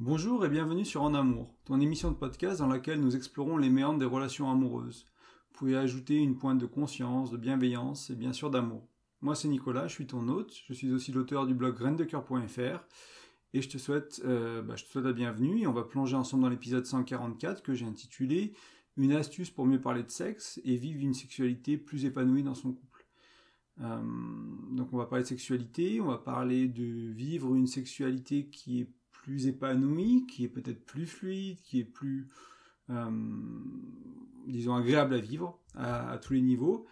Bonjour et bienvenue sur En Amour, ton émission de podcast dans laquelle nous explorons les méandres des relations amoureuses. Vous pouvez ajouter une pointe de conscience, de bienveillance et bien sûr d'amour. Moi c'est Nicolas, je suis ton hôte, je suis aussi l'auteur du blog graindecoeur.fr et je te souhaite, euh, bah, je te souhaite la bienvenue et on va plonger ensemble dans l'épisode 144 que j'ai intitulé Une astuce pour mieux parler de sexe et vivre une sexualité plus épanouie dans son couple. Euh, donc on va parler de sexualité, on va parler de vivre une sexualité qui est plus épanoui, qui est peut-être plus fluide, qui est plus, euh, disons, agréable à vivre à, tous les niveaux.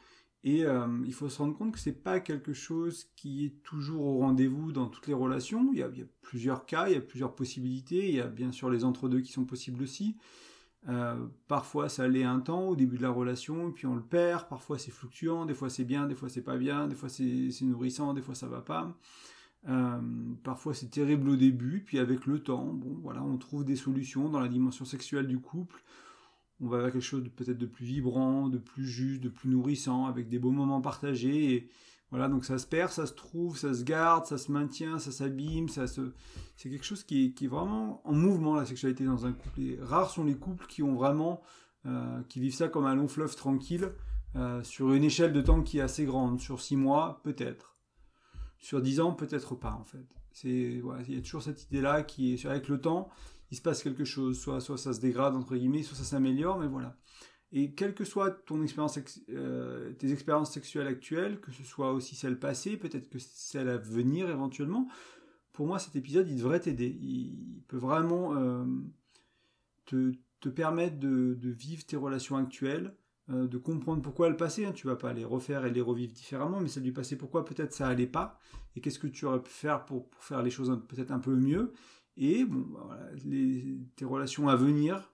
Et euh, il faut se rendre compte que c'est pas quelque chose qui est toujours au rendez-vous dans toutes les relations. Il y, a, plusieurs cas, il y a plusieurs possibilités. Il y a bien sûr les entre-deux qui sont possibles aussi. Euh, parfois ça l'est un temps au début de la relation et puis on le perd. Parfois c'est fluctuant, des fois c'est bien, des fois c'est pas bien, des fois c'est nourrissant, des fois ça va pas. Euh, parfois c'est terrible au début, puis avec le temps, bon voilà, on trouve des solutions dans la dimension sexuelle du couple. On va vers quelque chose peut-être de plus vibrant, de plus juste, de plus nourrissant, avec des beaux moments partagés. Voilà, donc ça se perd, ça se trouve, ça se garde, ça se maintient, ça s'abîme, ça se... c'est quelque chose qui est, vraiment en mouvement la sexualité dans un couple. Rares sont les couples qui ont vraiment, euh, qui vivent ça comme un long fleuve tranquille, euh, sur une échelle de temps qui est assez grande, sur six mois peut-être sur 10 ans, peut-être pas en fait. C'est voilà, il y a toujours cette idée-là qui est avec le temps, il se passe quelque chose, soit soit ça se dégrade entre guillemets, soit ça s'améliore, mais voilà. Et quelle que soit ton expérience, euh, tes expériences sexuelles actuelles, que ce soit aussi celles passées, peut-être que celles à venir éventuellement, pour moi cet épisode il devrait t'aider. Il peut vraiment euh, te, te, permettre de, de, vivre tes relations actuelles, euh, de comprendre pourquoi le passé. Hein. Tu vas pas les refaire et les revivre différemment, mais celle du passé, pourquoi peut-être ça allait pas, et qu'est-ce que tu aurais pu faire pour, faire les choses peut-être un peu mieux? Et bon, bah, voilà, tes relations à venir,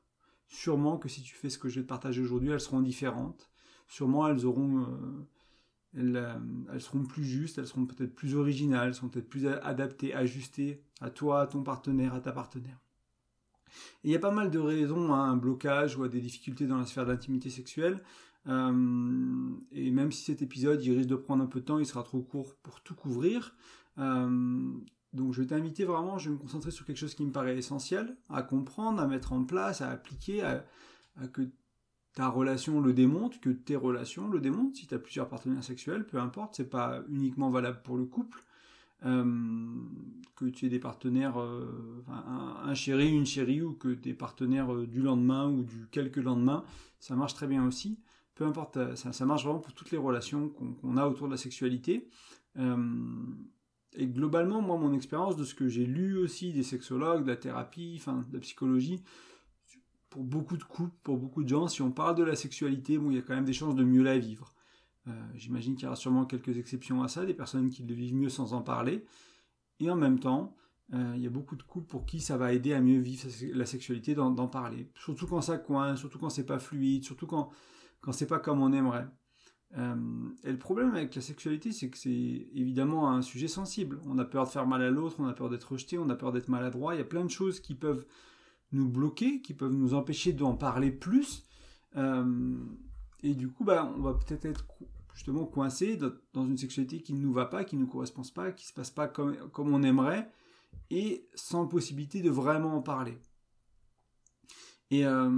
sûrement que si tu fais ce que je vais te partager aujourd'hui, elles seront différentes. Sûrement elles auront, euh, euh, elles, seront plus justes, elles seront peut-être plus originales, elles seront peut-être plus adaptées, ajustées à toi, à ton partenaire, à ta partenaire il y a pas mal de raisons à un blocage ou à des difficultés dans la sphère de l'intimité sexuelle. Euh, et même si cet épisode il risque de prendre un peu de temps, il sera trop court pour tout couvrir. Euh, donc je vais t'inviter vraiment, je vais me concentrer sur quelque chose qui me paraît essentiel à comprendre, à mettre en place, à appliquer, à, que ta relation le démontre, que tes relations le démontrent. Si tu as plusieurs partenaires sexuels, peu importe, c'est pas uniquement valable pour le couple. Euh, que tu aies des partenaires, euh, un, chéri, une chérie, ou que des partenaires euh, du lendemain ou du quelques lendemain, ça marche très bien aussi. Peu importe, ça, marche vraiment pour toutes les relations qu'on a autour de la sexualité. et globalement, moi, mon expérience de ce que j'ai lu aussi des sexologues, de la thérapie, enfin, de la psychologie, pour beaucoup de couples, pour beaucoup de gens, si on parle de la sexualité, bon, il y a quand même des chances de mieux la vivre. Euh, j'imagine qu'il y aura sûrement quelques exceptions à ça, des personnes qui le vivent mieux sans en parler. Et en même temps, euh, il y a beaucoup de couples pour qui ça va aider à mieux vivre la sexualité d'en parler. Surtout quand ça coince, surtout quand c'est pas fluide, surtout quand, quand c'est pas comme on aimerait. Euh, et le problème avec la sexualité, c'est que c'est évidemment un sujet sensible. On a peur de faire mal à l'autre, on a peur d'être rejeté, on a peur d'être maladroit. Il y a plein de choses qui peuvent nous bloquer, qui peuvent nous empêcher d'en parler plus. et du coup, bah, on va peut-être être justement coincé dans une sexualité qui ne nous va pas, qui ne nous correspond pas, qui ne se passe pas comme, comme on aimerait, et sans possibilité de vraiment en parler. Et euh,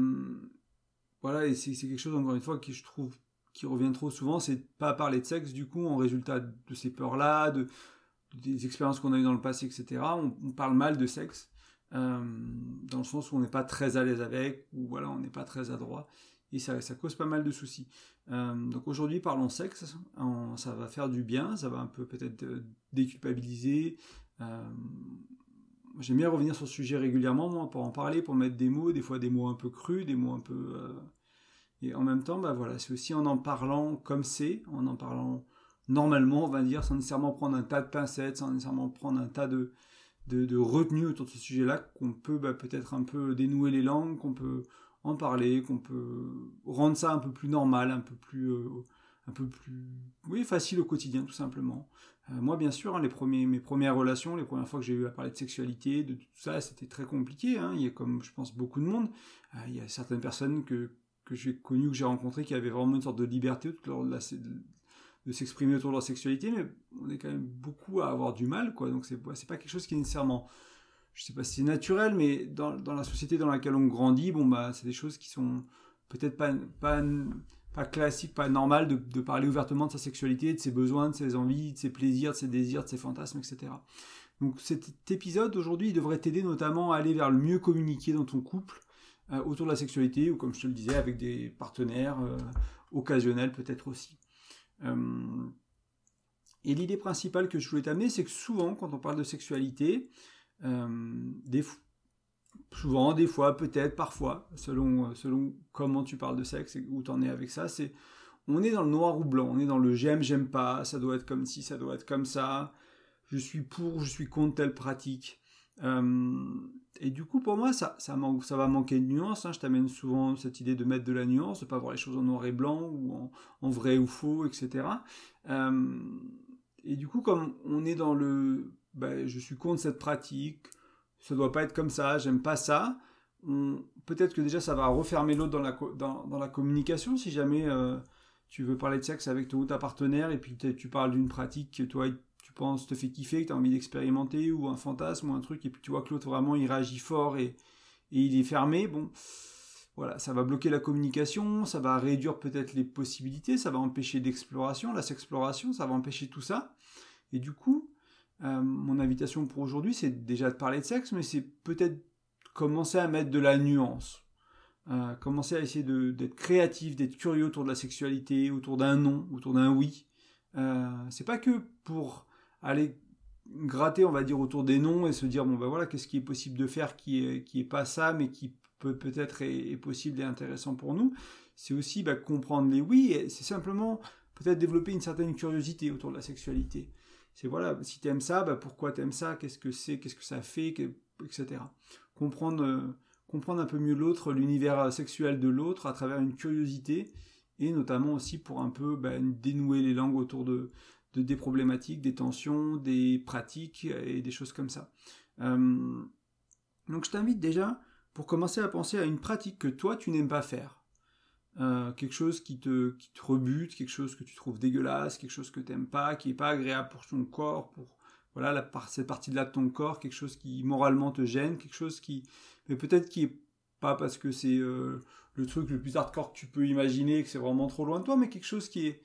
voilà, et c'est quelque chose, encore une fois, qui je trouve qui revient trop souvent, c'est de pas parler de sexe, du coup, en résultat de ces peurs-là, de, des expériences qu'on a eues dans le passé, etc. On, parle mal de sexe, euh, dans le sens où on n'est pas très à l'aise avec, ou voilà, on n'est pas très adroit et ça, cause pas mal de soucis. Euh, donc aujourd'hui, parlons sexe, ça va faire du bien, ça va un peu peut-être déculpabiliser. Euh, J'aime bien revenir sur ce sujet régulièrement, moi, pour en parler, pour mettre des mots, des fois des mots un peu crus, des mots un peu... Euh, et en même temps, bah voilà, c'est aussi en en parlant comme c'est, en en parlant normalement, on va dire, sans nécessairement prendre un tas de pincettes, sans nécessairement prendre un tas de, de, de retenues autour de ce sujet-là, qu'on peut bah, peut-être un peu dénouer les langues, qu'on peut en parler, qu'on peut rendre ça un peu plus normal, un peu plus, euh, un peu plus, oui, facile au quotidien, tout simplement. Euh, moi, bien sûr, hein, les premiers, mes premières relations, les premières fois que j'ai eu à parler de sexualité, de tout ça, c'était très compliqué. Hein. Il y a, comme je pense, beaucoup de monde. Euh, il y a certaines personnes que, que j'ai connues, que j'ai rencontrées, qui avaient vraiment une sorte de liberté de, s'exprimer autour de leur sexualité, mais on est quand même beaucoup à avoir du mal, quoi. Donc c'est pas quelque chose qui est nécessairement je sais pas si c'est naturel, mais dans, la société dans laquelle on grandit, bon bah c'est des choses qui sont peut-être pas, pas, classiques, pas normales de, de, parler ouvertement de sa sexualité, de ses besoins, de ses envies, de ses plaisirs, de ses désirs, de ses fantasmes, etc. Donc cet épisode aujourd'hui devrait t'aider notamment à aller vers le mieux communiquer dans ton couple euh, autour de la sexualité ou comme je te le disais avec des partenaires euh, occasionnels peut-être aussi. Euh, et l'idée principale que je voulais t'amener, c'est que souvent quand on parle de sexualité, des souvent, des fois, peut-être, parfois, selon, selon comment tu parles de sexe et où tu en es avec ça, c'est on est dans le noir ou blanc, on est dans le j'aime, j'aime pas, ça doit être comme ci, ça doit être comme ça, je suis pour, je suis contre telle pratique. Euh, et du coup, pour moi, ça, ça, ça va manquer de nuance. Hein. Je t'amène souvent cette idée de mettre de la nuance, de pas voir les choses en noir et blanc ou en, vrai ou faux, etc. Euh, et du coup, comme on est dans le, ben, je suis contre cette pratique, ça doit pas être comme ça, j'aime pas ça. Peut-être que déjà ça va refermer l'autre dans la, dans, la communication si jamais euh, tu veux parler de sexe avec ton ou ta partenaire et puis tu parles d'une pratique que toi tu penses te fait kiffer, que tu as envie d'expérimenter, ou un fantasme, ou un truc, et puis tu vois que l'autre vraiment il réagit fort et, et, il est fermé, bon, voilà, ça va bloquer la communication, ça va réduire peut-être les possibilités, ça va empêcher l'exploration, la sexploration, ça va empêcher tout ça. Et du coup, euh, mon invitation pour aujourd'hui, c'est déjà de parler de sexe, mais c'est peut-être commencer à mettre de la nuance. Euh, commencer à essayer d'être créatif, d'être curieux autour de la sexualité, autour d'un non, autour d'un oui. Euh, c'est pas que pour aller gratter, on va dire, autour des noms et se dire, bon ben voilà, qu'est-ce qui est possible de faire qui est, qui est pas ça, mais qui peut peut-être est, possible et intéressant pour nous. C'est aussi bah, comprendre les oui, et c'est simplement peut-être développer une certaine curiosité autour de la sexualité. C'est voilà, si tu aimes ça, bah, pourquoi tu aimes ça, qu'est-ce que c'est, qu'est-ce que ça fait, etc. Comprendre, euh, comprendre un peu mieux l'autre, l'univers sexuel de l'autre à travers une curiosité et notamment aussi pour un peu bah, dénouer les langues autour de, de, des problématiques, des tensions, des pratiques et des choses comme ça. Euh, donc je t'invite déjà pour commencer à penser à une pratique que toi tu n'aimes pas faire. Euh, quelque chose qui te, qui te rebute, quelque chose que tu trouves dégueulasse, quelque chose que tu n'aimes pas, qui n'est pas agréable pour ton corps, pour voilà la, cette partie-là de ton corps, quelque chose qui moralement te gêne, quelque chose qui, mais peut-être qui est pas parce que c'est euh, le truc le plus hardcore que tu peux imaginer, que c'est vraiment trop loin de toi, mais quelque chose qui est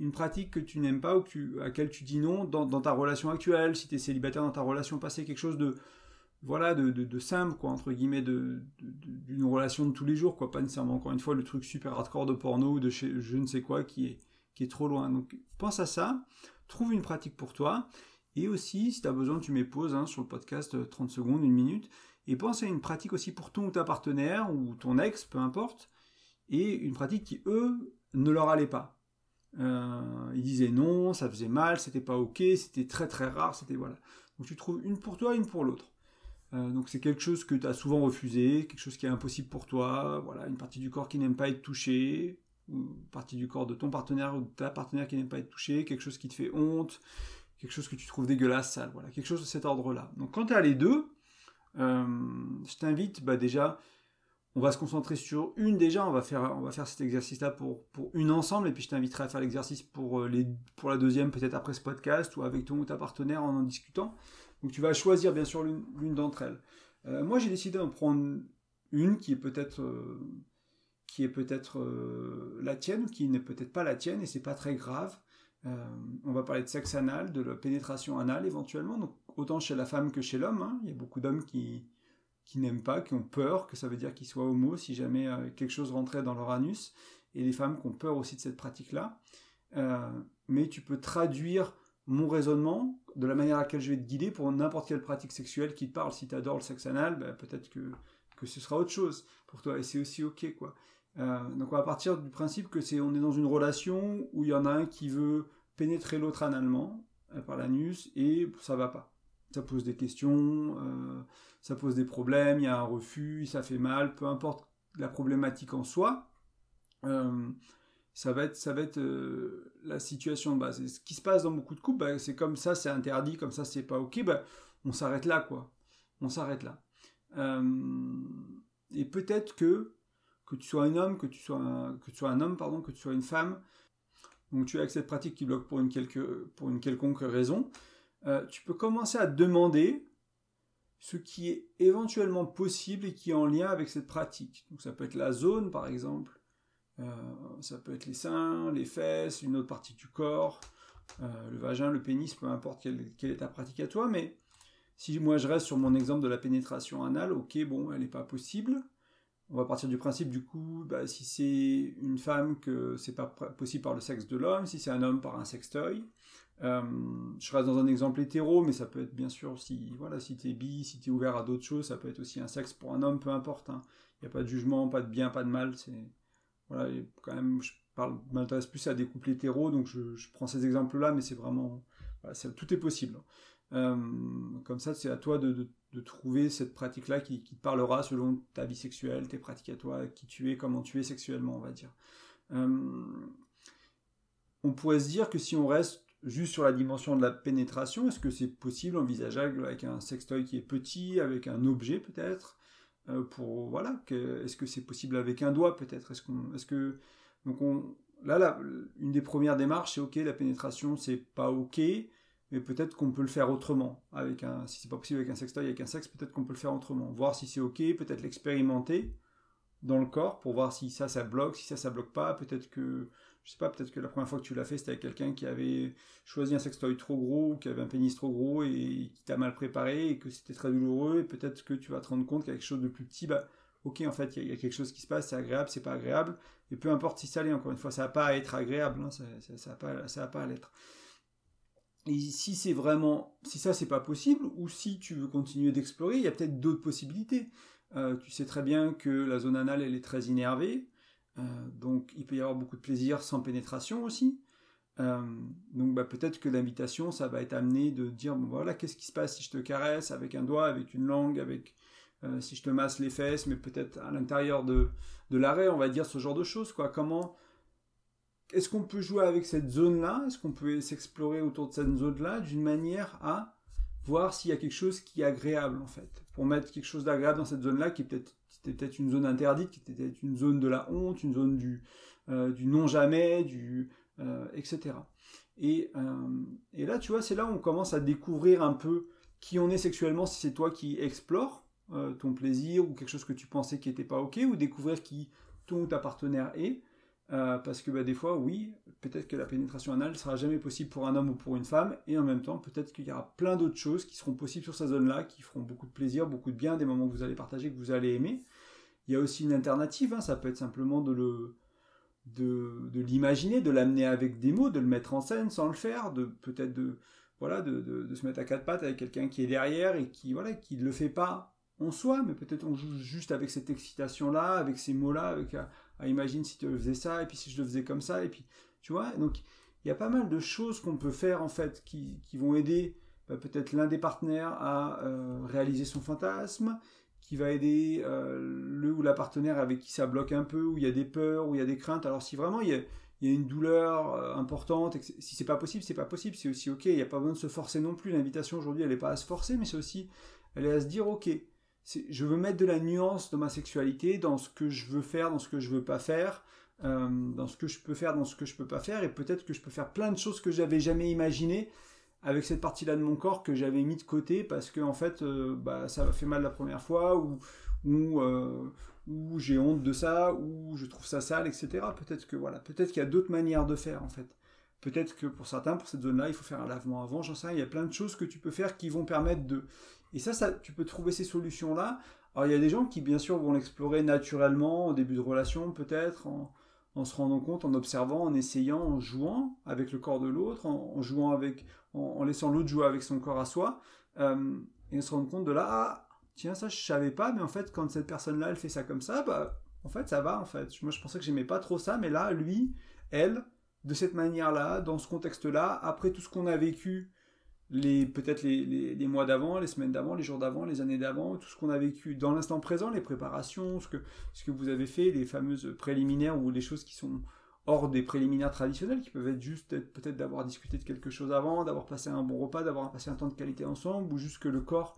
une pratique que tu n'aimes pas ou que à laquelle tu dis non dans, ta relation actuelle, si tu es célibataire dans ta relation passée, quelque chose de voilà de, simple quoi entre guillemets d'une relation de tous les jours quoi. Pas nécessairement encore une fois le truc super hardcore de porno ou de chez, je ne sais quoi qui est qui est trop loin. Donc pense à ça trouve une pratique pour toi. Et aussi si tu as besoin tu pause hein, sur le podcast 30 euh, secondes une minute. Et pense à une pratique aussi pour ton ou ta partenaire ou ton ex peu importe. Et une pratique qui eux ne leur allait pas. Euh, ils disaient non, ça faisait mal, c'était pas ok, c'était très très rare, c'était voilà. Donc tu trouves une pour toi, une pour l'autre. Euh, donc c'est quelque chose que tu as souvent refusé, quelque chose qui est impossible pour toi, voilà, une partie du corps qui n'aime pas être touchée, ou une partie du corps de ton partenaire ou de ta partenaire qui n'aime pas être touchée, quelque chose qui te fait honte, quelque chose que tu trouves dégueulasse, sale, voilà, quelque chose de cet ordre-là. Donc quand tu as les deux, euh, je t'invite bah, déjà on va se concentrer sur une déjà, on va faire, on va faire cet exercice-là pour, pour une ensemble, et puis je t'inviterai à faire l'exercice pour, euh, les, pour la deuxième, peut-être après ce podcast, ou avec ton ou ta partenaire en en discutant. Donc tu vas choisir bien sûr l'une d'entre elles. Euh, moi j'ai décidé d'en prendre une qui est peut-être euh, qui est peut-être la tienne, ou qui n'est peut-être pas la tienne, et c'est pas très grave. on va parler de sexe anal, de la pénétration anale éventuellement, donc autant chez la femme que chez l'homme. Hein. Il y a beaucoup d'hommes qui, qui n'aiment pas, qui ont peur, que ça veut dire qu'ils soient homo si jamais euh, quelque chose rentrait dans leur anus, et les femmes qui ont peur aussi de cette pratique-là. Euh, mais tu peux traduire mon raisonnement de la manière à laquelle je vais te guider pour n'importe quelle pratique sexuelle qui te parle. Si tu adores le sexe anal, ben, peut-être que, que ce sera autre chose pour toi, et c'est aussi ok, quoi. Euh, donc on va partir du principe que c'est on est dans une relation où il y en a un qui veut pénétrer l'autre analement par l'anus et ça va pas ça pose des questions, euh, ça pose des problèmes, il y a un refus, ça fait mal, peu importe la problématique en soi, euh, ça va être, ça va être euh, la situation base. Et ce qui se passe dans beaucoup de couples, bah, c'est comme ça, c'est interdit, comme ça, c'est pas ok, bah, on s'arrête là, quoi. On s'arrête là. et peut-être que, que tu sois un homme, que tu sois un, que tu sois un homme, pardon, que tu sois une femme, donc tu as cette pratique qui bloque pour une, quelque, pour une quelconque raison, euh, tu peux commencer à demander ce qui est éventuellement possible et qui est en lien avec cette pratique. Donc ça peut être la zone par exemple, euh, ça peut être les seins, les fesses, une autre partie du corps, euh, le vagin, le pénis, peu importe quelle, quelle, est ta pratique à toi, mais si moi je reste sur mon exemple de la pénétration anale, ok, bon, elle n'est pas possible. On va partir du principe du coup, bah, si c'est une femme que c'est pas possible par le sexe de l'homme, si c'est un homme par un sextoy. Euh, je reste dans un exemple hétéro, mais ça peut être bien sûr si voilà, si t'es bi, si t'es ouvert à d'autres choses, ça peut être aussi un sexe pour un homme, peu importe. Il hein. n'y a pas de jugement, pas de bien, pas de mal. C'est voilà, quand même, je parle, m'intéresse plus à des couples hétéros, donc je, prends ces exemples-là, mais c'est vraiment, tout est possible. Euh, comme ça, c'est à toi de, trouver cette pratique-là qui, te parlera selon ta vie sexuelle, tes pratiques à toi, qui tu es, comment tu es sexuellement, on va dire. Euh, on pourrait se dire que si on reste juste sur la dimension de la pénétration, est-ce que c'est possible, envisageable avec un sextoy qui est petit, avec un objet peut-être? Pour voilà est-ce que c'est possible avec un doigt peut-être? Est-ce qu'on est-ce que donc on là, là une des premières démarches c'est ok la pénétration c'est pas ok mais peut-être qu'on peut le faire autrement. Avec un si c'est pas possible avec un sextoy avec un sexe peut-être qu'on peut le faire autrement. Voir si c'est ok peut-être l'expérimenter dans le corps pour voir si ça ça bloque si ça ça bloque pas. Peut-être que je sais pas, peut-être que la première fois que tu l'as fait, c'était avec quelqu'un qui avait choisi un sextoy trop gros, qui avait un pénis trop gros et qui t'a mal préparé et que c'était très douloureux. Et peut-être que tu vas te rendre compte qu'avec quelque chose de plus petit, bah, ok, en fait, il y, a quelque chose qui se passe, c'est agréable, c'est pas agréable. Et peu importe si ça l'est, encore une fois, ça n'a pas à être agréable, hein, ça, n'a pas à l'être. Et si c'est vraiment, si ça c'est pas possible, ou si tu veux continuer d'explorer, il y a peut-être d'autres possibilités. Euh, tu sais très bien que la zone anale elle est très innervée, euh, donc il peut y avoir beaucoup de plaisir sans pénétration aussi. Euh, donc bah, peut-être que l'invitation, ça va être amené de dire, bon voilà, qu'est-ce qui se passe si je te caresse avec un doigt, avec une langue, avec euh, si je te masse les fesses, mais peut-être à l'intérieur de, de l'arrêt, on va dire ce genre de choses. Quoi. Comment est-ce qu'on peut jouer avec cette zone-là? Est-ce qu'on peut s'explorer autour de cette zone-là d'une manière à voir s'il y a quelque chose qui est agréable en fait, pour mettre quelque chose d'agréable dans cette zone-là qui est peut-être c'était peut-être une zone interdite, qui était peut-être une zone de la honte, une zone du, euh, non-jamais, du, euh, etc. Et, euh, et, là, tu vois, c'est là où on commence à découvrir un peu qui on est sexuellement, si c'est toi qui explores ton plaisir ou quelque chose que tu pensais qui n'était pas ok, ou découvrir qui ton ou ta partenaire est. parce que bah, des fois, oui, peut-être que la pénétration anale sera jamais possible pour un homme ou pour une femme, et en même temps, peut-être qu'il y aura plein d'autres choses qui seront possibles sur cette zone-là, qui feront beaucoup de plaisir, beaucoup de bien, des moments que vous allez partager, que vous allez aimer. Il y a aussi une alternative, hein, ça peut être simplement de le de, l'imaginer, de l'amener avec des mots, de le mettre en scène sans le faire, de peut-être de voilà de, se mettre à quatre pattes avec quelqu'un qui est derrière et qui voilà qui ne le fait pas en soi, mais peut-être on joue juste avec cette excitation là, avec ces mots là, avec à, imagine si tu faisais ça et puis si je le faisais comme ça et puis tu vois donc il y a pas mal de choses qu'on peut faire en fait qui, qui vont aider bah, peut-être l'un des partenaires à euh, réaliser son fantasme, qui va aider euh, le ou la partenaire avec qui ça bloque un peu, où il y a des peurs, où il y a des craintes. Alors si vraiment il y a, il y a une douleur euh, importante, et si c'est pas possible, c'est pas possible, c'est aussi ok. Il n'y a pas besoin de se forcer non plus. L'invitation aujourd'hui, elle n'est pas à se forcer, mais c'est aussi, elle est à se dire ok, je veux mettre de la nuance dans ma sexualité, dans ce que je veux faire, dans ce que je veux pas faire, euh, dans ce que je peux faire, dans ce que je peux pas faire, et peut-être que je peux faire plein de choses que j'avais jamais imaginées avec cette partie-là de mon corps que j'avais mis de côté parce que en fait euh, bah, ça m'a fait mal la première fois ou ou, euh, ou j'ai honte de ça ou je trouve ça sale etc peut-être que voilà peut-être qu'il y a d'autres manières de faire en fait. Peut-être que pour certains pour cette zone-là il faut faire un lavement avant j'en sais rien. Il y a plein de choses que tu peux faire qui vont permettre de et ça tu peux trouver ces solutions là alors il y a des gens qui bien sûr vont l'explorer naturellement au début de relation peut-être en se rendant compte, en observant, en essayant, en jouant avec le corps de l'autre, en, jouant avec, en, laissant l'autre jouer avec son corps à soi, euh, et se rendre compte de là, ah, tiens, ça je savais pas, mais en fait, quand cette personne-là, elle fait ça comme ça, bah, en fait, ça va, en fait. Moi, je pensais que j'aimais pas trop ça, mais là, lui, elle, de cette manière-là, dans ce contexte-là, après tout ce qu'on a vécu, les peut-être les, les, mois d'avant, les semaines d'avant, les jours d'avant, les années d'avant, tout ce qu'on a vécu dans l'instant présent, les préparations, ce que, ce que vous avez fait, les fameuses préliminaires ou les choses qui sont hors des préliminaires traditionnels, qui peuvent être juste peut-être d'avoir discuté de quelque chose avant, d'avoir passé un bon repas, d'avoir passé un temps de qualité ensemble, ou juste que le corps,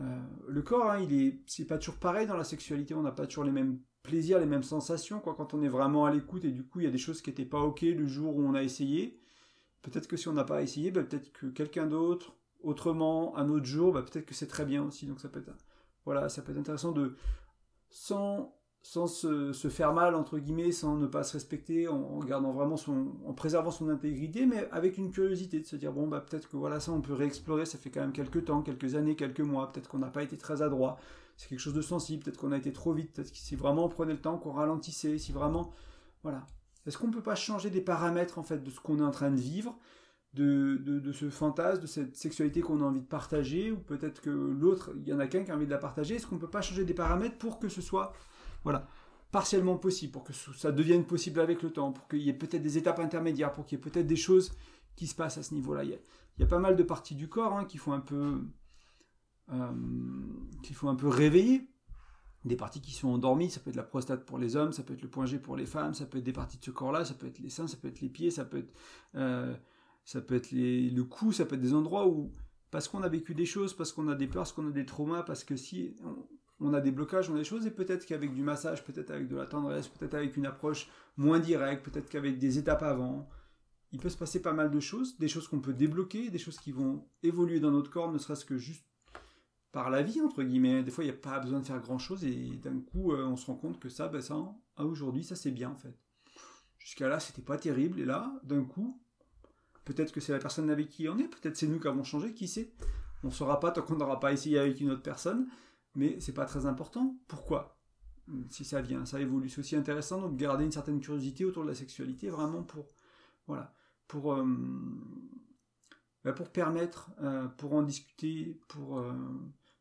euh, le corps, hein, il est, c'est pas toujours pareil dans la sexualité, on n'a pas toujours les mêmes plaisirs, les mêmes sensations, quoi, quand on est vraiment à l'écoute, et du coup, il y a des choses qui n'étaient pas ok le jour où on a essayé. Peut-être que si on n'a pas essayé, ben, peut-être que quelqu'un d'autre, autrement un autre jour, bah, peut-être que c'est très bien aussi. Donc ça peut être, voilà, ça peut être intéressant de, sans, sans se, faire mal, entre guillemets, sans ne pas se respecter, en, gardant vraiment son, en préservant son intégrité, mais avec une curiosité de se dire, bon, bah, peut-être que voilà, ça on peut réexplorer, ça fait quand même quelques temps, quelques années, quelques mois, peut-être qu'on n'a pas été très adroit, c'est quelque chose de sensible, peut-être qu'on a été trop vite, peut-être que si vraiment on prenait le temps, qu'on ralentissait, si vraiment, voilà. Est-ce qu'on ne peut pas changer des paramètres, en fait, de ce qu'on est en train de vivre, de, de, ce fantasme, de cette sexualité qu'on a envie de partager, ou peut-être que l'autre, il y en a qu'un qui a envie de la partager, est-ce qu'on ne peut pas changer des paramètres pour que ce soit, voilà, partiellement possible, pour que ça devienne possible avec le temps, pour qu'il y ait peut-être des étapes intermédiaires, pour qu'il y ait peut-être des choses qui se passent à ce niveau-là? Il, y a pas mal de parties du corps hein, qui font un peu, euh, qui font un peu réveiller. Des parties qui sont endormies, ça peut être la prostate pour les hommes, ça peut être le point G pour les femmes, ça peut être des parties de ce corps-là, ça peut être les seins, ça peut être les pieds, ça peut être euh, le cou, ça peut être des endroits où, parce qu'on a vécu des choses, parce qu'on a des peurs, parce qu'on a des traumas, parce que si on, a des blocages, on a des choses, et peut-être qu'avec du massage, peut-être avec de la tendresse, peut-être avec une approche moins directe, peut-être qu'avec des étapes avant, il peut se passer pas mal de choses, des choses qu'on peut débloquer, des choses qui vont évoluer dans notre corps, ne serait-ce que juste par la vie, entre guillemets. Des fois, il n'y a pas besoin de faire grand-chose, et d'un coup, euh, on se rend compte que ça, ben ça, aujourd'hui, ça c'est bien en fait. Jusqu'à là, c'était pas terrible, et là, d'un coup, Peut-être que c'est la personne avec qui on est, peut-être c'est nous qui avons changé, qui sait? On ne saura pas tant qu'on n'aura pas essayé avec une autre personne, mais c'est pas très important. Pourquoi? Si ça vient, ça évolue. C'est aussi intéressant donc garder une certaine curiosité autour de la sexualité, vraiment pour voilà, pour euh, bah, pour permettre, euh, pour en discuter, pour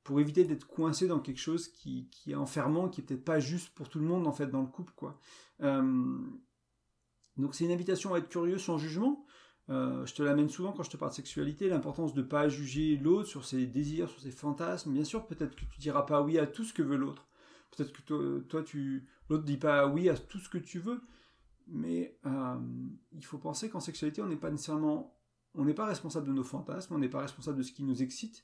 pour éviter d'être coincé dans quelque chose qui, est enfermant, qui est peut-être pas juste pour tout le monde en fait dans le couple quoi. donc c'est une invitation à être curieux sans jugement. Euh, je te l'amène souvent quand je te parle de sexualité, l'importance de ne pas juger l'autre sur ses désirs, sur ses fantasmes. Bien sûr, peut-être que tu diras pas oui à tout ce que veut l'autre. Peut-être que toi, toi tu, l'autre dit pas oui à tout ce que tu veux. Mais euh, il faut penser qu'en sexualité, on n'est pas nécessairement, on n'est pas responsable de nos fantasmes, on n'est pas responsable de ce qui nous excite.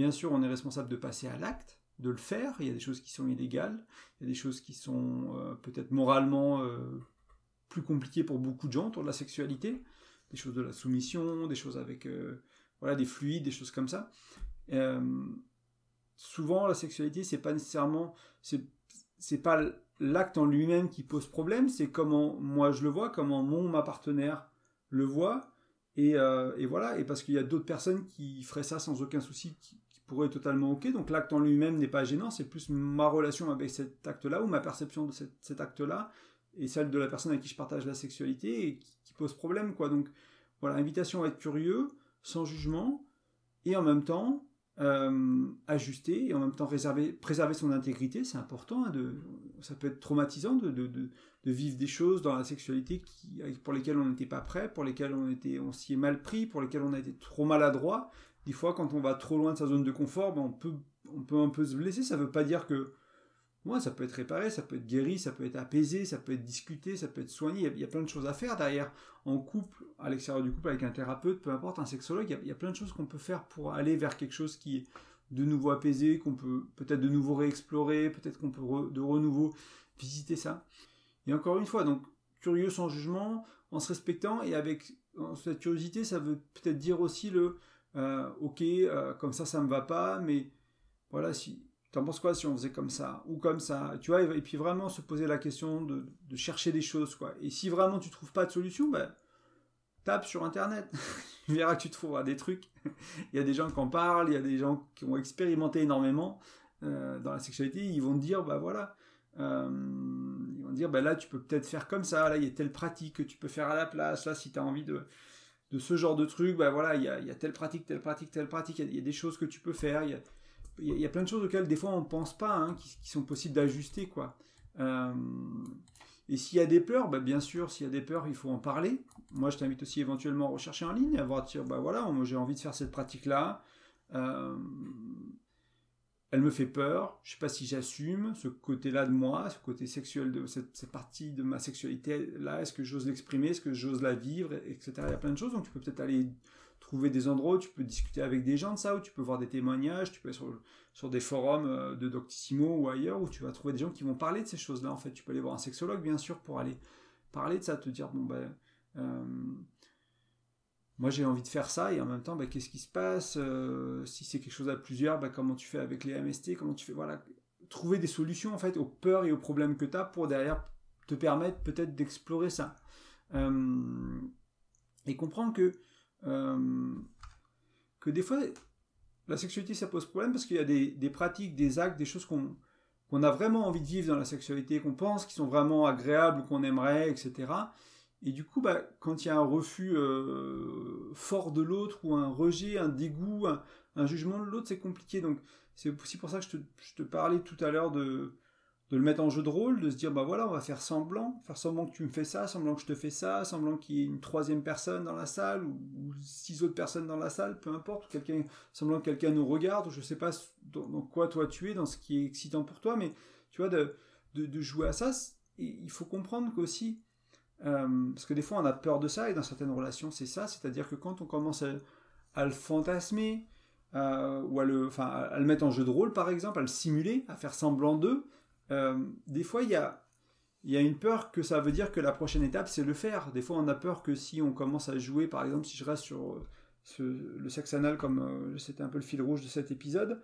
Bien sûr, on est responsable de passer à l'acte, de le faire. Il y a des choses qui sont illégales, il y a des choses qui sont euh, peut-être moralement plus compliquées pour beaucoup de gens autour de la sexualité des choses de la soumission, des choses avec euh, voilà des fluides, des choses comme ça. Euh, souvent, la sexualité, c'est pas nécessairement c'est pas l'acte en lui-même qui pose problème, c'est comment moi je le vois, comment mon ma partenaire le voit, et, euh, et voilà, et parce qu'il y a d'autres personnes qui feraient ça sans aucun souci, pourraient être totalement ok. Donc l'acte en lui-même n'est pas gênant, c'est plus ma relation avec cet acte-là ou ma perception de cet acte-là et celle de la personne avec qui je partage la sexualité et qui, pose problème quoi. Donc voilà, invitation à être curieux, sans jugement, et en même temps euh, ajuster, et en même temps réserver, préserver son intégrité, c'est important. Hein, ça peut être traumatisant de, vivre des choses dans la sexualité pour lesquelles on n'était pas prêt, pour lesquelles on, on s'y est mal pris, pour lesquelles on a été trop maladroit. Des fois, quand on va trop loin de sa zone de confort, ben on, peut, on peut un peu se blesser. Ça ne veut pas dire que ça peut être réparé, ça peut être guéri, ça peut être apaisé, ça peut être discuté, ça peut être soigné. Il y a, plein de choses à faire derrière. En couple, à l'extérieur du couple, avec un thérapeute, peu importe, un sexologue, il y, a, plein de choses qu'on peut faire pour aller vers quelque chose qui est de nouveau apaisé, qu'on peut peut-être de nouveau réexplorer, peut-être qu'on peut de renouveau visiter ça. Et encore une fois, donc curieux sans jugement, en se respectant et avec cette curiosité, ça veut peut-être dire aussi le euh, ok, euh, comme ça, ça me va pas, mais voilà, si T'en penses quoi si on faisait comme ça ou comme ça? Tu vois, et puis vraiment se poser la question de, chercher des choses, quoi. Et si vraiment tu trouves pas de solution, ben, tape sur Internet. tu verras que tu trouveras des trucs. il y a des gens qui en parlent, il y a des gens qui ont expérimenté énormément euh, dans la sexualité. Ils vont te dire, bah voilà, euh, ils vont te dire, bah là, tu peux peut-être faire comme ça. Là, il y a telle pratique que tu peux faire à la place. Là, si tu as envie de, de ce genre de truc, bah voilà, il y a, telle pratique, telle pratique, telle pratique. Il y, a, des choses que tu peux faire. Il y a, plein de choses auxquelles des fois on ne pense pas, hein, qui, sont possibles d'ajuster. quoi. Euh, et s'il y a des peurs, bah, bien sûr, s'il y a des peurs, il faut en parler. Moi, je t'invite aussi éventuellement à rechercher en ligne, à voir, dire, bah voilà, j'ai envie de faire cette pratique-là. Euh, elle me fait peur, je sais pas si j'assume ce côté-là de moi, ce côté sexuel de cette, partie de ma sexualité là, est-ce que j'ose l'exprimer, est-ce que j'ose la vivre, etc. Il y a plein de choses, donc tu peux peut-être aller trouver des endroits où tu peux discuter avec des gens de ça, où tu peux voir des témoignages, tu peux aller sur, sur des forums euh, de Doctissimo ou ailleurs, où tu vas trouver des gens qui vont parler de ces choses-là. En fait, tu peux aller voir un sexologue, bien sûr, pour aller parler de ça, te dire, bon, ben... Euh, moi j'ai envie de faire ça et en même temps bah, qu'est-ce qui se passe euh, si c'est quelque chose à plusieurs bah, comment tu fais avec les MST comment tu fais voilà. Trouver des solutions en fait aux peurs et aux problèmes que tu as pour derrière te permettre peut-être d'explorer ça. Euh, et comprendre que euh, que des fois la sexualité ça pose problème parce qu'il y a des, des, pratiques des actes des choses qu'on qu'on a vraiment envie de vivre dans la sexualité qu'on pense qui sont vraiment agréables qu'on aimerait etc et du coup, bah, quand il y a un refus euh, fort de l'autre, ou un rejet, un dégoût, un, jugement de l'autre, c'est compliqué. Donc c'est aussi pour ça que je te, parlais tout à l'heure de, de, le mettre en jeu de rôle, de se dire, bah voilà, on va faire semblant, faire semblant que tu me fais ça, semblant que je te fais ça, semblant qu'il y ait une troisième personne dans la salle, ou, six autres personnes dans la salle, peu importe, ou quelqu'un, semblant que quelqu'un nous regarde, ou je sais pas dans, quoi toi tu es, dans ce qui est excitant pour toi, mais tu vois, de, de, de jouer à ça, il faut comprendre qu'aussi, euh, parce que des fois, on a peur de ça, et dans certaines relations, c'est ça. C'est-à-dire que quand on commence à, le fantasmer, euh, ou à le, enfin, à le mettre en jeu de rôle, par exemple, à le simuler, à faire semblant d'eux, euh, des fois, il y a, y a une peur que ça veut dire que la prochaine étape, c'est le faire. Des fois, on a peur que si on commence à jouer, par exemple, si je reste sur le sexe anal, comme c'était un peu le fil rouge de cet épisode,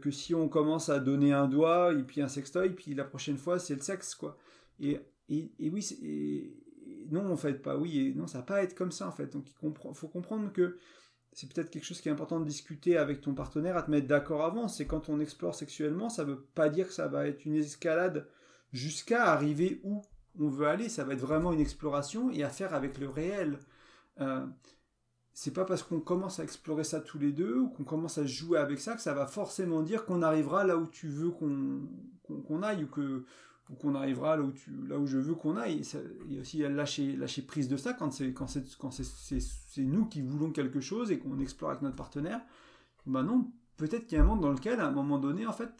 que si on commence à donner un doigt, et puis un sextoy, puis la prochaine fois, c'est le sexe, quoi. Et, et, oui, et, non, en fait, pas oui, et non, ça va pas être comme ça, en fait. Donc, il faut comprendre que c'est peut-être quelque chose qui est important de discuter avec ton partenaire, à te mettre d'accord avant. C'est quand on explore sexuellement, ça veut pas dire que ça va être une escalade jusqu'à arriver où on veut aller. Ça va être vraiment une exploration et à faire avec le réel. Euh, c'est pas parce qu'on commence à explorer ça tous les deux ou qu'on commence à jouer avec ça que ça va forcément dire qu'on arrivera là où tu veux qu'on aille ou que ou qu'on arrivera là où, tu, là où je veux qu'on aille. Il y a aussi lâcher, lâcher prise de ça quand c'est quand c'est quand c'est nous qui voulons quelque chose et qu'on explore avec notre partenaire. Ben non, peut-être qu'il y a un monde dans lequel à un moment donné en fait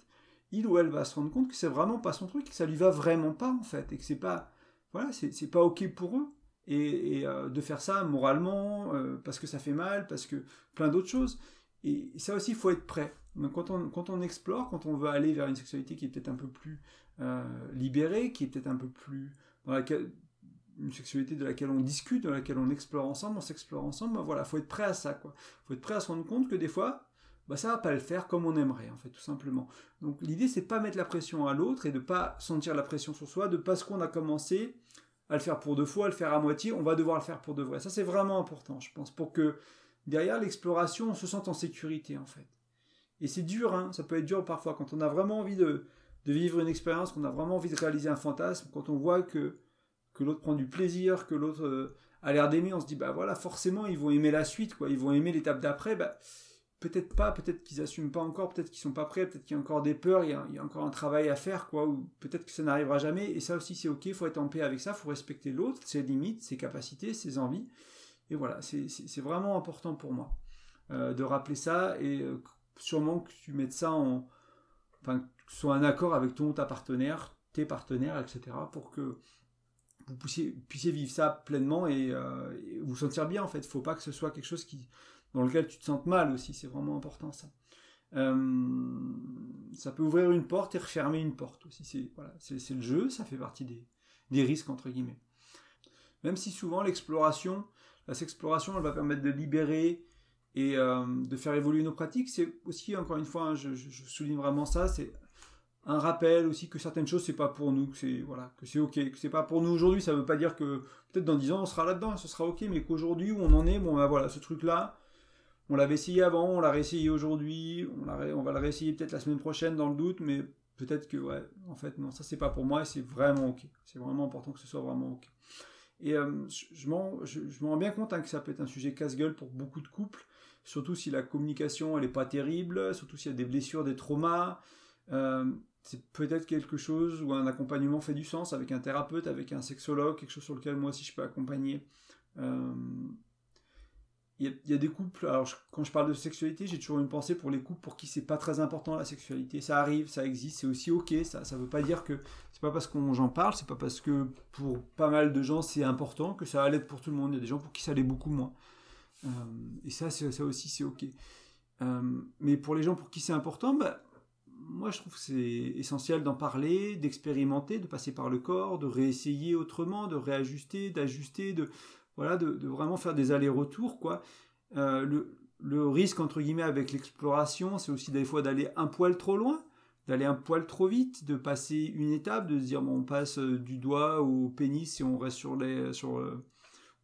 il ou elle va se rendre compte que c'est vraiment pas son truc, que ça lui va vraiment pas en fait et que c'est pas voilà c'est pas ok pour eux et, euh, de faire ça moralement euh, parce que ça fait mal parce que plein d'autres choses et, ça aussi il faut être prêt. Donc quand on, quand on explore, quand on veut aller vers une sexualité qui est peut-être un peu plus euh, libérée, qui est peut-être un peu plus dans une sexualité de laquelle on discute, de laquelle on explore ensemble, on s'explore ensemble, ben voilà, faut être prêt à ça, quoi. Faut être prêt à se rendre compte que des fois, bah ça va pas le faire comme on aimerait, en fait, tout simplement. Donc l'idée, c'est pas mettre la pression à l'autre et de pas sentir la pression sur soi, de parce qu'on a commencé à le faire pour deux fois, à le faire à moitié, on va devoir le faire pour de vrai. Ça, c'est vraiment important, je pense, pour que derrière l'exploration, on se sente en sécurité, en fait. Et c'est dur, hein, ça peut être dur parfois, quand on a vraiment envie de, vivre une expérience, qu'on a vraiment envie de réaliser un fantasme, quand on voit que, que l'autre prend du plaisir, que l'autre euh, a l'air d'aimer, on se dit, bah voilà, forcément, ils vont aimer la suite, quoi, ils vont aimer l'étape d'après, bah, peut-être pas, peut-être qu'ils assument pas encore, peut-être qu'ils sont pas prêts, peut-être qu'il y a encore des peurs, il y a, il y a, encore un travail à faire, quoi, ou peut-être que ça n'arrivera jamais, et ça aussi c'est ok, faut être en paix avec ça, faut respecter l'autre, ses limites, ses capacités, ses envies, et voilà, c'est vraiment important pour moi euh, de rappeler ça, et euh, sûrement que tu mettes ça en, enfin, soit un accord avec ton ta partenaire, tes partenaires, etc., pour que vous puissiez, puissiez vivre ça pleinement et, euh, vous sentir bien en fait. Il faut pas que ce soit quelque chose qui, dans lequel tu te sentes mal aussi, c'est vraiment important ça. Ça peut ouvrir une porte et refermer une porte aussi. C'est voilà, le jeu, ça fait partie des, des risques entre guillemets. Même si souvent l'exploration, la exploration, elle va permettre de libérer et euh, de faire évoluer nos pratiques. C'est aussi encore une fois, hein, je, je, souligne vraiment ça, c'est un rappel aussi que certaines choses c'est pas pour nous, que c'est voilà, que c'est ok, que c'est pas pour nous aujourd'hui. Ça veut pas dire que peut-être dans 10 ans on sera là-dedans, ce sera ok, mais qu'aujourd'hui où on en est, bon ben voilà, ce truc-là, on l'avait essayé avant, on l'a réessayé aujourd'hui, on, on va le réessayer peut-être la semaine prochaine dans le doute, mais peut-être que ouais, en fait non, ça c'est pas pour moi et c'est vraiment ok. C'est vraiment important que ce soit vraiment ok. Et euh, je, m'en rends bien compte hein, que ça peut être un sujet casse-gueule pour beaucoup de couples, surtout si la communication elle est pas terrible, surtout s'il y a des blessures, des traumas. Euh, c'est peut-être quelque chose où un accompagnement fait du sens avec un thérapeute, avec un sexologue, quelque chose sur lequel moi aussi je peux accompagner. Euh, il y, a des couples, alors quand je parle de sexualité, j'ai toujours une pensée pour les couples pour qui c'est pas très important la sexualité. Ça arrive, ça existe, c'est aussi ok. Ça, ça veut pas dire que c'est pas parce qu'on j'en parle, c'est pas parce que pour pas mal de gens c'est important que ça l'être pour tout le monde. Il y a des gens pour qui ça l'est beaucoup moins. Euh, et ça, ça aussi c'est ok. Euh, mais pour les gens pour qui c'est important, bah, moi, je trouve que c'est essentiel d'en parler, d'expérimenter, de passer par le corps, de réessayer autrement, de réajuster, d'ajuster, de voilà, de, vraiment faire des allers-retours, quoi. le, le risque, entre guillemets, avec l'exploration, c'est aussi des fois d'aller un poil trop loin, d'aller un poil trop vite, de passer une étape, de se dire, bon, on passe du doigt au pénis si on reste sur les... Sur,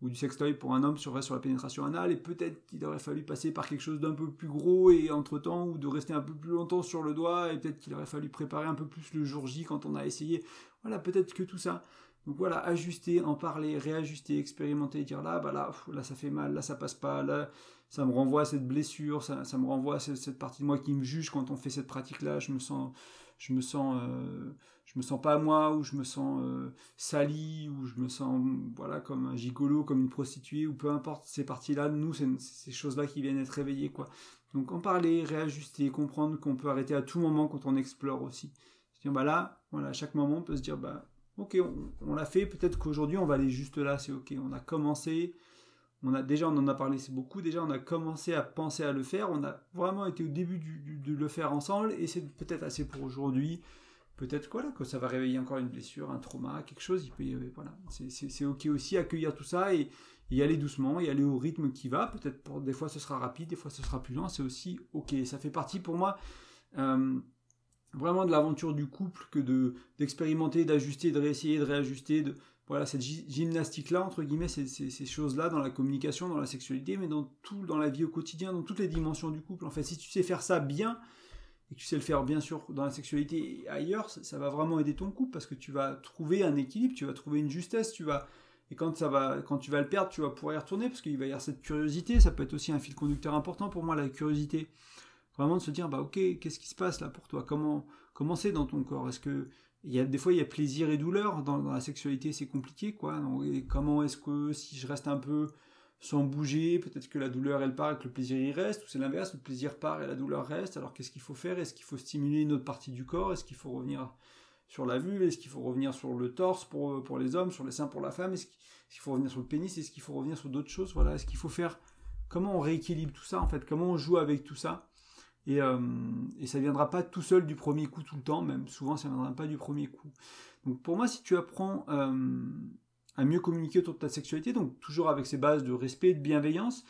ou du sextoy pour un homme serait sur la pénétration anale, et peut-être qu'il aurait fallu passer par quelque chose d'un peu plus gros et entre-temps, ou de rester un peu plus longtemps sur le doigt, et peut-être qu'il aurait fallu préparer un peu plus le jour J quand on a essayé. Voilà, peut-être que tout ça. Donc voilà, ajuster, en parler, réajuster, expérimenter, dire là, bah là, ça fait mal, là ça passe pas, là ça me renvoie à cette blessure, ça, me renvoie à cette, partie de moi qui me juge quand on fait cette pratique-là, je me sens, je me sens, euh, je me sens pas moi, ou je me sens euh, sali, ou je me sens voilà comme un gigolo, comme une prostituée, ou peu importe ces parties-là, nous c'est ces choses-là qui viennent être réveillées quoi. Donc en parler, réajuster, comprendre qu'on peut arrêter à tout moment quand on explore aussi. dire bah là, voilà, à chaque moment on peut se dire bah ok on, l'a fait, peut-être qu'aujourd'hui on va aller juste là, c'est ok, on a commencé, on a déjà, on en a parlé beaucoup, déjà on a commencé à penser à le faire, on a vraiment été au début de le faire ensemble, et c'est peut-être assez pour aujourd'hui. Peut-être quoi que ça va réveiller encore une blessure, un trauma, quelque chose. Il peut, voilà, c'est ok aussi accueillir tout ça et, y aller doucement, y aller au rythme qui va. Peut-être pour des fois ce sera rapide, des fois ce sera plus lent. C'est aussi ok. Ça fait partie pour moi euh, vraiment de l'aventure du couple que de d'expérimenter, d'ajuster, de réessayer, de réajuster, de voilà, cette gymnastique-là, entre guillemets, ces, ces, choses-là dans la communication, dans la sexualité, mais dans tout, dans la vie au quotidien, dans toutes les dimensions du couple. En fait, si tu sais faire ça bien, et que tu sais le faire bien sûr dans la sexualité et ailleurs, ça, va vraiment aider ton couple parce que tu vas trouver un équilibre, tu vas trouver une justesse, tu vas et quand ça va, quand tu vas le perdre, tu vas pouvoir y retourner parce qu'il va y avoir cette curiosité. Ça peut être aussi un fil conducteur important pour moi, la curiosité. Vraiment de se dire, bah ok, qu'est-ce qui se passe là pour toi? Comment, comment c'est dans ton corps? Est-ce que il y a des fois il y a plaisir et douleur dans, la sexualité c'est compliqué quoi. Comment est-ce que si je reste un peu sans bouger peut-être que la douleur elle part et que le plaisir y reste ou c'est l'inverse le plaisir part et la douleur reste. Alors qu'est-ce qu'il faut faire? Est-ce qu'il faut stimuler une autre partie du corps? Est-ce qu'il faut revenir sur la vue est-ce qu'il faut revenir sur le torse pour, pour les hommes sur les seins pour la femme? Est-ce qu'il faut revenir sur le pénis? Est-ce qu'il faut revenir sur d'autres choses? Voilà. Est-ce qu'il faut faire comment on rééquilibre tout ça en fait? Comment on joue avec tout ça? Et, euh, et ça ne viendra pas tout seul du premier coup tout le temps, même souvent ça ne viendra pas du premier coup. Donc pour moi, si tu apprends euh, à mieux communiquer autour de ta sexualité, donc toujours avec ces bases de respect, de bienveillance,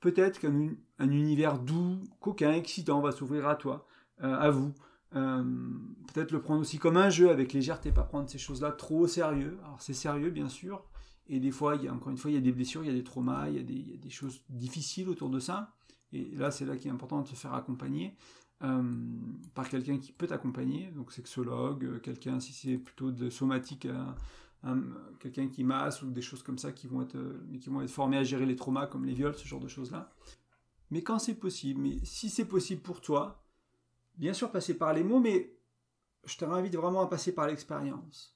peut-être qu'un un univers doux, coquin, excitant va s'ouvrir à toi, euh, à vous. peut-être le prendre aussi comme un jeu avec légèreté, pas prendre ces choses-là trop au sérieux. Alors c'est sérieux bien sûr, et des fois, il y a, encore une fois, il y a des blessures, il y a des traumas, il y a des choses difficiles autour de ça. Et là, c'est là qu'il est important de se faire accompagner euh, par quelqu'un qui peut t'accompagner, donc sexologue, euh, quelqu'un, si c'est plutôt de somatique, quelqu'un qui masse ou des choses comme ça qui vont, être, qui vont être formés à gérer les traumas comme les viols, ce genre de choses-là. Mais quand c'est possible, mais si c'est possible pour toi, bien sûr passer par les mots, mais je te réinvite vraiment à passer par l'expérience.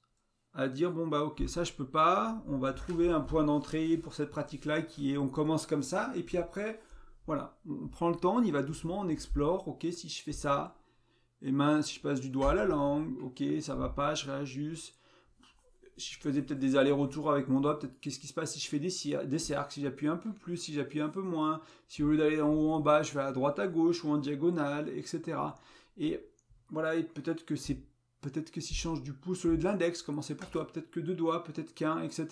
À dire, bon bah ok, ça je peux pas, on va trouver un point d'entrée pour cette pratique-là qui est, on commence comme ça, et puis après, voilà, on prend le temps, on y va doucement, on explore. Ok, si je fais ça, et ben, si je passe du doigt à la langue, ok, ça va pas, je réajuste. Si je faisais peut-être des allers-retours avec mon doigt, peut-être qu'est-ce qui se passe si je fais des, des cercles, si j'appuie un peu plus, si j'appuie un peu moins, si au lieu d'aller en haut en bas, je vais à droite à gauche ou en diagonale, etc. Et voilà, et peut-être que c'est peut-être que si je change du pouce au lieu de l'index, comment c'est pour toi, peut-être que deux doigts, peut-être qu'un, etc.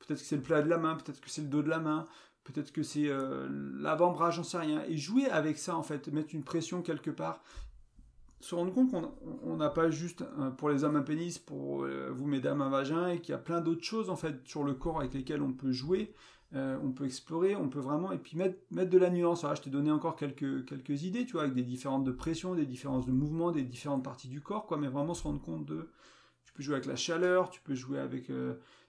Peut-être que c'est le plat de la main, peut-être que c'est le dos de la main, peut-être que c'est euh, l'avant-bras, j'en sais rien. Et jouer avec ça, en fait, mettre une pression quelque part. Se rendre compte qu'on n'a pas juste euh, pour les hommes un pénis, pour euh, vous mesdames un vagin, et qu'il y a plein d'autres choses en fait sur le corps avec lesquelles on peut jouer, on peut explorer, on peut vraiment, et puis mettre, de la nuance. je t'ai donné encore quelques, quelques idées, tu vois, avec des différentes de pression, des différences de mouvement, des différentes parties du corps, quoi, mais vraiment se rendre compte de. Tu peux jouer avec la chaleur, tu peux jouer avec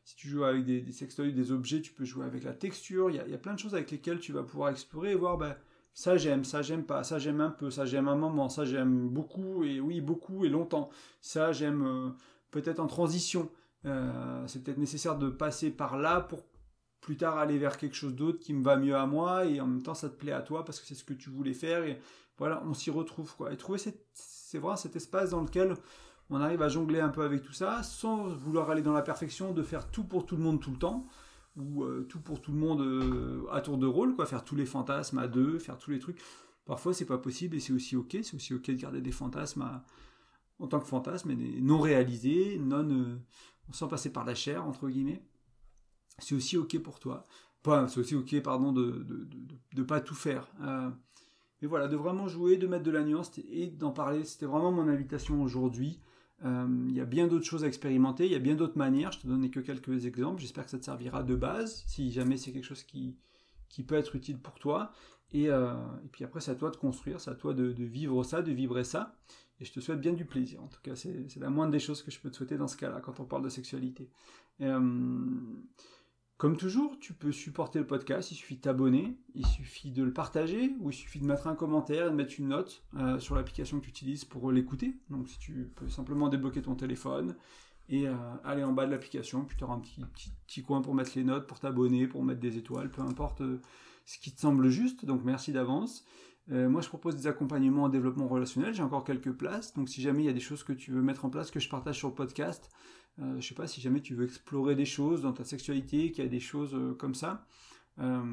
si tu joues avec des, sextoys, des objets, tu peux jouer avec la texture. Il y, a, plein de choses avec lesquelles tu vas pouvoir explorer et voir, ben, ça j'aime, ça j'aime pas, ça j'aime un peu, ça j'aime un moment, ça j'aime beaucoup, et oui, beaucoup et longtemps. Ça j'aime euh, peut-être en transition. Euh, c'est peut-être nécessaire de passer par là pour plus tard aller vers quelque chose d'autre qui me va mieux à moi et en même temps ça te plaît à toi parce que c'est ce que tu voulais faire et voilà on s'y retrouve quoi et trouver c'est vrai cet espace dans lequel on arrive à jongler un peu avec tout ça, sans vouloir aller dans la perfection, de faire tout pour tout le monde tout le temps, ou euh, tout pour tout le monde euh, à tour de rôle, quoi, faire tous les fantasmes à deux, faire tous les trucs. Parfois, c'est pas possible et c'est aussi ok, c'est aussi ok de garder des fantasmes en tant que fantasmes, mais non réalisés, non, euh, sans passer par la chair, entre guillemets. C'est aussi ok pour toi. pas, c'est aussi ok, pardon, de ne pas tout faire. mais voilà, de vraiment jouer, de mettre de la nuance et d'en parler. C'était vraiment mon invitation aujourd'hui. Il y a bien d'autres choses à expérimenter, il y a bien d'autres manières. Je te donnais que quelques exemples. J'espère que ça te servira de base, si jamais c'est quelque chose qui, qui peut être utile pour toi. Et, et puis après, c'est à toi de construire, c'est à toi de, de, vivre ça, de vibrer ça. Et je te souhaite bien du plaisir. En tout cas, c'est la moindre des choses que je peux te souhaiter dans ce cas-là, quand on parle de sexualité. Euh, comme toujours, tu peux supporter le podcast, il suffit de t'abonner, il suffit de le partager, ou il suffit de mettre un commentaire et de mettre une note euh, sur l'application que tu utilises pour l'écouter. Donc si tu peux simplement débloquer ton téléphone et euh, aller en bas de l'application, puis tu auras un petit, coin pour mettre les notes, pour t'abonner, pour mettre des étoiles, peu importe ce qui te semble juste. Donc merci d'avance. Euh, moi, je propose des accompagnements en développement relationnel. J'ai encore quelques places. Donc, si jamais il y a des choses que tu veux mettre en place, que je partage sur le podcast, euh, je sais pas, si jamais tu veux explorer des choses dans ta sexualité, qu'il y a des choses euh, comme ça, euh,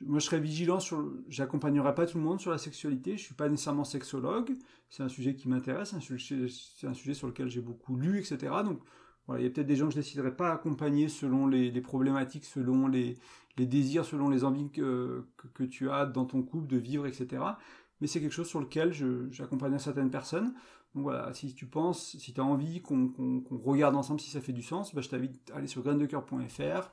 moi, je serais vigilant sur. J'accompagnerai pas tout le monde sur la sexualité. Je suis pas nécessairement sexologue. C'est un sujet qui m'intéresse. C'est un sujet sur lequel j'ai beaucoup lu, etc. Donc, voilà, il y a peut-être des gens que je déciderai pas accompagner selon les, problématiques, selon les, les désirs selon les envies que, que, tu as dans ton couple de vivre, etc. Mais c'est quelque chose sur lequel j'accompagne certaines personnes. Donc voilà, si tu penses, si tu as envie qu'on regarde ensemble si ça fait du sens, bah, je t'invite à aller sur graindecoeur.fr.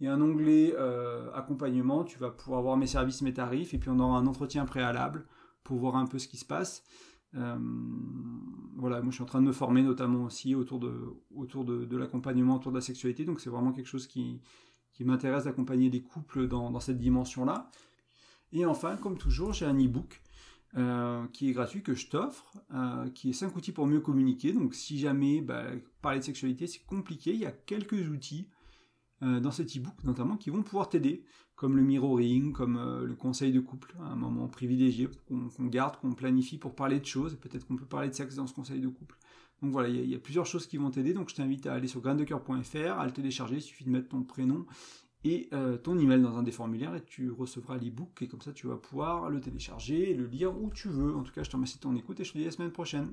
Il y a un onglet euh, accompagnement, tu vas pouvoir voir mes services, mes tarifs, et puis on aura un entretien préalable pour voir un peu ce qui se passe. Euh, voilà, moi je suis en train de me former notamment aussi autour de, l'accompagnement, autour de la sexualité, donc c'est vraiment quelque chose qui m'intéresse d'accompagner des couples dans, cette dimension-là. Et enfin, comme toujours, j'ai un e-book euh, qui est gratuit que je t'offre, euh, qui est 5 outils pour mieux communiquer. Donc si jamais bah, parler de sexualité c'est compliqué, il y a quelques outils euh, dans cet e-book notamment qui vont pouvoir t'aider, comme le mirroring, comme le conseil de couple, un moment privilégié qu'on garde, qu'on planifie pour parler de choses, peut-être qu'on peut parler de sexe dans ce conseil de couple. Donc voilà, il y, a plusieurs choses qui vont t'aider. Donc je t'invite à aller sur graindecoeur.fr, à le télécharger. Il suffit de mettre ton prénom et euh, ton email dans un des formulaires et tu recevras l'ebook. Et comme ça, tu vas pouvoir le télécharger le lire où tu veux. En tout cas, je te remercie de ton écoute et je te dis à la semaine prochaine.